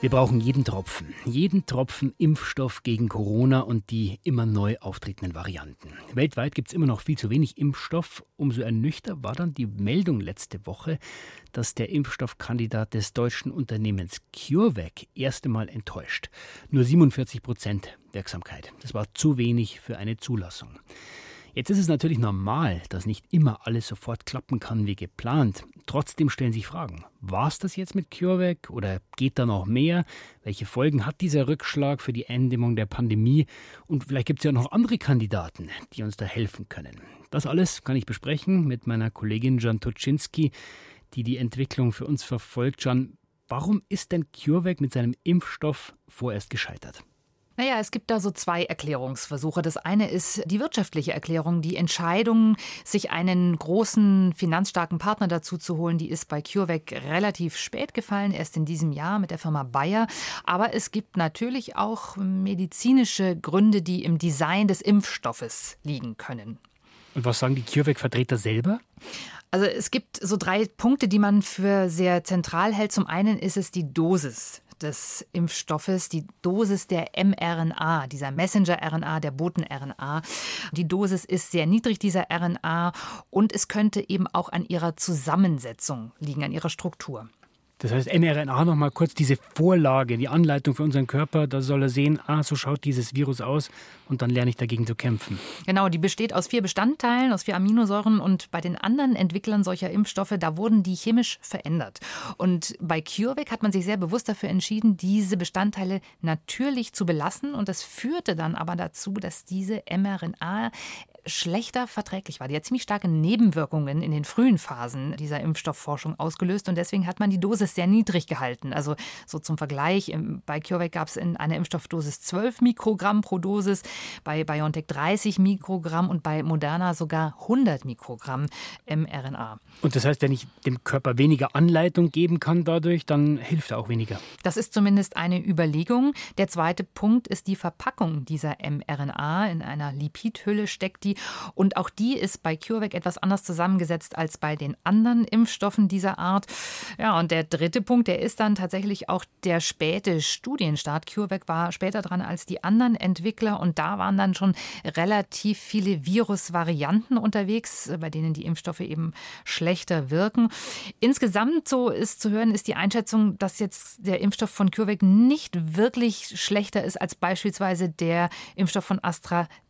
Wir brauchen jeden Tropfen, jeden Tropfen Impfstoff gegen Corona und die immer neu auftretenden Varianten. Weltweit gibt es immer noch viel zu wenig Impfstoff. Umso ernüchter war dann die Meldung letzte Woche, dass der Impfstoffkandidat des deutschen Unternehmens CureVac erst einmal enttäuscht. Nur 47 Prozent Wirksamkeit. Das war zu wenig für eine Zulassung. Jetzt ist es natürlich normal, dass nicht immer alles sofort klappen kann wie geplant. Trotzdem stellen sich Fragen. War es das jetzt mit CureVac oder geht da noch mehr? Welche Folgen hat dieser Rückschlag für die Eindämmung der Pandemie? Und vielleicht gibt es ja noch andere Kandidaten, die uns da helfen können. Das alles kann ich besprechen mit meiner Kollegin Jan Toczynski, die die Entwicklung für uns verfolgt. Jan, warum ist denn CureVac mit seinem Impfstoff vorerst gescheitert? Naja, es gibt da so zwei Erklärungsversuche. Das eine ist die wirtschaftliche Erklärung. Die Entscheidung, sich einen großen, finanzstarken Partner dazu zu holen, die ist bei CureVac relativ spät gefallen, erst in diesem Jahr mit der Firma Bayer. Aber es gibt natürlich auch medizinische Gründe, die im Design des Impfstoffes liegen können. Und was sagen die CureVac-Vertreter selber? Also es gibt so drei Punkte, die man für sehr zentral hält. Zum einen ist es die Dosis des Impfstoffes, die Dosis der mRNA, dieser Messenger-RNA, der Boten-RNA. Die Dosis ist sehr niedrig, dieser RNA, und es könnte eben auch an ihrer Zusammensetzung liegen, an ihrer Struktur. Das heißt, mRNA nochmal kurz diese Vorlage, die Anleitung für unseren Körper, da soll er sehen, ah, so schaut dieses Virus aus und dann lerne ich dagegen zu kämpfen. Genau, die besteht aus vier Bestandteilen, aus vier Aminosäuren und bei den anderen Entwicklern solcher Impfstoffe, da wurden die chemisch verändert. Und bei CureVac hat man sich sehr bewusst dafür entschieden, diese Bestandteile natürlich zu belassen und das führte dann aber dazu, dass diese mRNA schlechter verträglich war. Die hat ziemlich starke Nebenwirkungen in den frühen Phasen dieser Impfstoffforschung ausgelöst und deswegen hat man die Dosis sehr niedrig gehalten. Also so zum Vergleich, bei CureVac gab es in einer Impfstoffdosis 12 Mikrogramm pro Dosis, bei BioNTech 30 Mikrogramm und bei Moderna sogar 100 Mikrogramm mRNA. Und das heißt, wenn ich dem Körper weniger Anleitung geben kann dadurch, dann hilft er auch weniger. Das ist zumindest eine Überlegung. Der zweite Punkt ist die Verpackung dieser mRNA. In einer Lipidhülle steckt die die. Und auch die ist bei CureVac etwas anders zusammengesetzt als bei den anderen Impfstoffen dieser Art. Ja, und der dritte Punkt, der ist dann tatsächlich auch der späte Studienstart. CureVac war später dran als die anderen Entwickler und da waren dann schon relativ viele Virusvarianten unterwegs, bei denen die Impfstoffe eben schlechter wirken. Insgesamt, so ist zu hören, ist die Einschätzung, dass jetzt der Impfstoff von CureVac nicht wirklich schlechter ist als beispielsweise der Impfstoff von AstraZeneca.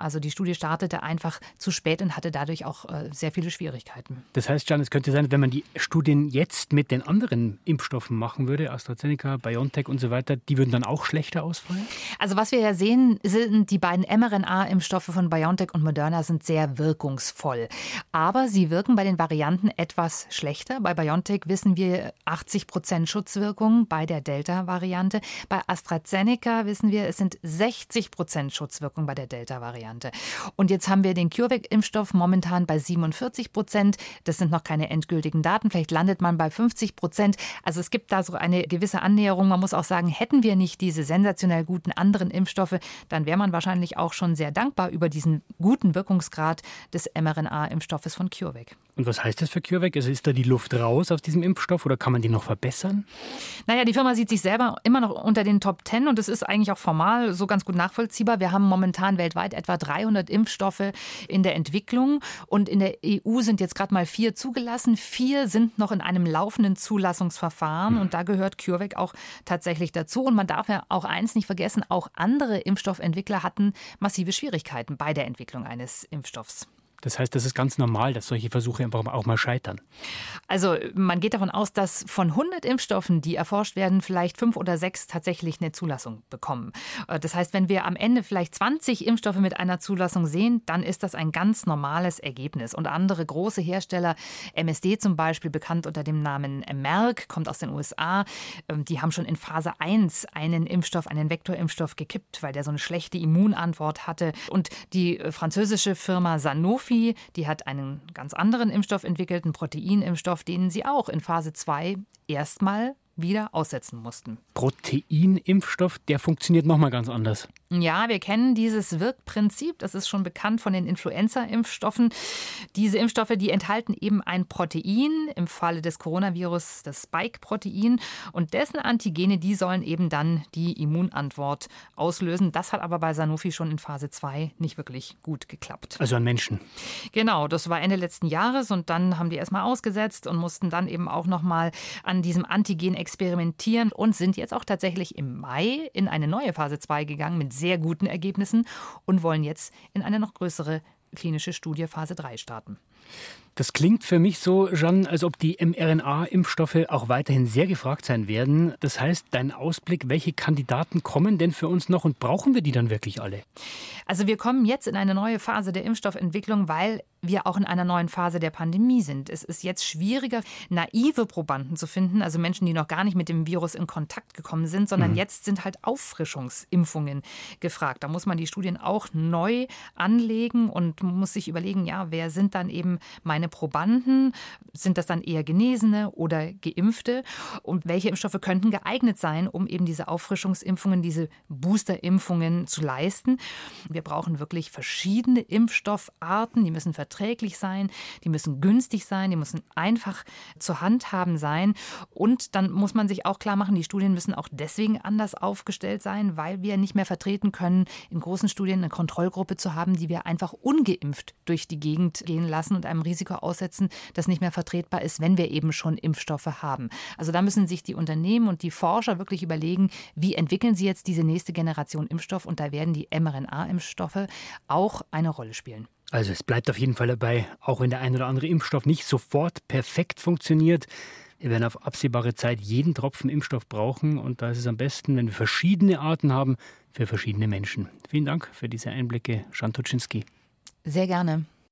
Also die Studie startete einfach zu spät und hatte dadurch auch äh, sehr viele Schwierigkeiten. Das heißt, Jan, es könnte sein, wenn man die Studien jetzt mit den anderen Impfstoffen machen würde, AstraZeneca, BioNTech und so weiter, die würden dann auch schlechter ausfallen? Also was wir ja sehen, sind die beiden mRNA-Impfstoffe von BioNTech und Moderna sind sehr wirkungsvoll. Aber sie wirken bei den Varianten etwas schlechter. Bei BioNTech wissen wir 80 Prozent Schutzwirkung bei der Delta-Variante. Bei AstraZeneca wissen wir, es sind 60 Prozent Schutzwirkung bei der Delta-Variante. Und jetzt haben wir den CureVac-Impfstoff momentan bei 47 Prozent. Das sind noch keine endgültigen Daten. Vielleicht landet man bei 50 Prozent. Also es gibt da so eine gewisse Annäherung. Man muss auch sagen, hätten wir nicht diese sensationell guten anderen Impfstoffe, dann wäre man wahrscheinlich auch schon sehr dankbar über diesen guten Wirkungsgrad des mRNA-Impfstoffes von CureVac. Und was heißt das für CureVac? Also ist da die Luft raus aus diesem Impfstoff oder kann man den noch verbessern? Naja, die Firma sieht sich selber immer noch unter den Top Ten und es ist eigentlich auch formal so ganz gut nachvollziehbar. Wir haben momentan weltweit etwa 300 Impfstoffe in der Entwicklung und in der EU sind jetzt gerade mal vier zugelassen. Vier sind noch in einem laufenden Zulassungsverfahren mhm. und da gehört CureVac auch tatsächlich dazu. Und man darf ja auch eins nicht vergessen, auch andere Impfstoffentwickler hatten massive Schwierigkeiten bei der Entwicklung eines Impfstoffs. Das heißt, das ist ganz normal, dass solche Versuche einfach auch mal scheitern. Also man geht davon aus, dass von 100 Impfstoffen, die erforscht werden, vielleicht fünf oder sechs tatsächlich eine Zulassung bekommen. Äh, das heißt, wenn wir am Ende vielleicht 20 Impfstoffe mit einer Zulassung sehen, dann ist das ein ganz normales Ergebnis. Und andere große Hersteller, MSD zum Beispiel, bekannt unter dem Namen Merck, kommt aus den USA, ähm, die haben schon in Phase 1 einen Impfstoff, einen Vektorimpfstoff gekippt, weil der so eine schlechte Immunantwort hatte. Und die äh, französische Firma Sanofi Sanofi, die hat einen ganz anderen Impfstoff entwickelt, einen Proteinimpfstoff, den sie auch in Phase 2 erstmal wieder aussetzen mussten. Proteinimpfstoff, der funktioniert nochmal ganz anders. Ja, wir kennen dieses Wirkprinzip. Das ist schon bekannt von den Influenza-Impfstoffen. Diese Impfstoffe, die enthalten eben ein Protein, im Falle des Coronavirus das Spike-Protein. Und dessen Antigene, die sollen eben dann die Immunantwort auslösen. Das hat aber bei Sanofi schon in Phase 2 nicht wirklich gut geklappt. Also an Menschen. Genau, das war Ende letzten Jahres und dann haben die erstmal ausgesetzt und mussten dann eben auch nochmal an diesem Antigen experimentieren und sind jetzt auch tatsächlich im Mai in eine neue Phase 2 gegangen mit sehr guten Ergebnissen und wollen jetzt in eine noch größere klinische Studie Phase 3 starten. Das klingt für mich so, Jeanne, als ob die mRNA-Impfstoffe auch weiterhin sehr gefragt sein werden. Das heißt, dein Ausblick, welche Kandidaten kommen denn für uns noch und brauchen wir die dann wirklich alle? Also wir kommen jetzt in eine neue Phase der Impfstoffentwicklung, weil wir auch in einer neuen Phase der Pandemie sind. Es ist jetzt schwieriger, naive Probanden zu finden, also Menschen, die noch gar nicht mit dem Virus in Kontakt gekommen sind, sondern mhm. jetzt sind halt Auffrischungsimpfungen gefragt. Da muss man die Studien auch neu anlegen und muss sich überlegen, ja, wer sind dann eben meine Probanden? Sind das dann eher Genesene oder Geimpfte? Und welche Impfstoffe könnten geeignet sein, um eben diese Auffrischungsimpfungen, diese Boosterimpfungen zu leisten? Wir brauchen wirklich verschiedene Impfstoffarten, die müssen verträglich sein, die müssen günstig sein, die müssen einfach zu handhaben sein. Und dann muss man sich auch klar machen, die Studien müssen auch deswegen anders aufgestellt sein, weil wir nicht mehr vertreten können, in großen Studien eine Kontrollgruppe zu haben, die wir einfach ungeimpft durch die Gegend gehen lassen und einem Risiko aussetzen, das nicht mehr vertretbar ist, wenn wir eben schon Impfstoffe haben. Also da müssen sich die Unternehmen und die Forscher wirklich überlegen, wie entwickeln sie jetzt diese nächste Generation Impfstoff und da werden die mRNA-Impfstoffe auch eine Rolle spielen. Also es bleibt auf jeden Fall dabei, auch wenn der ein oder andere Impfstoff nicht sofort perfekt funktioniert. Wir werden auf absehbare Zeit jeden Tropfen Impfstoff brauchen und da ist es am besten, wenn wir verschiedene Arten haben für verschiedene Menschen. Vielen Dank für diese Einblicke, Shantuczynski. Sehr gerne.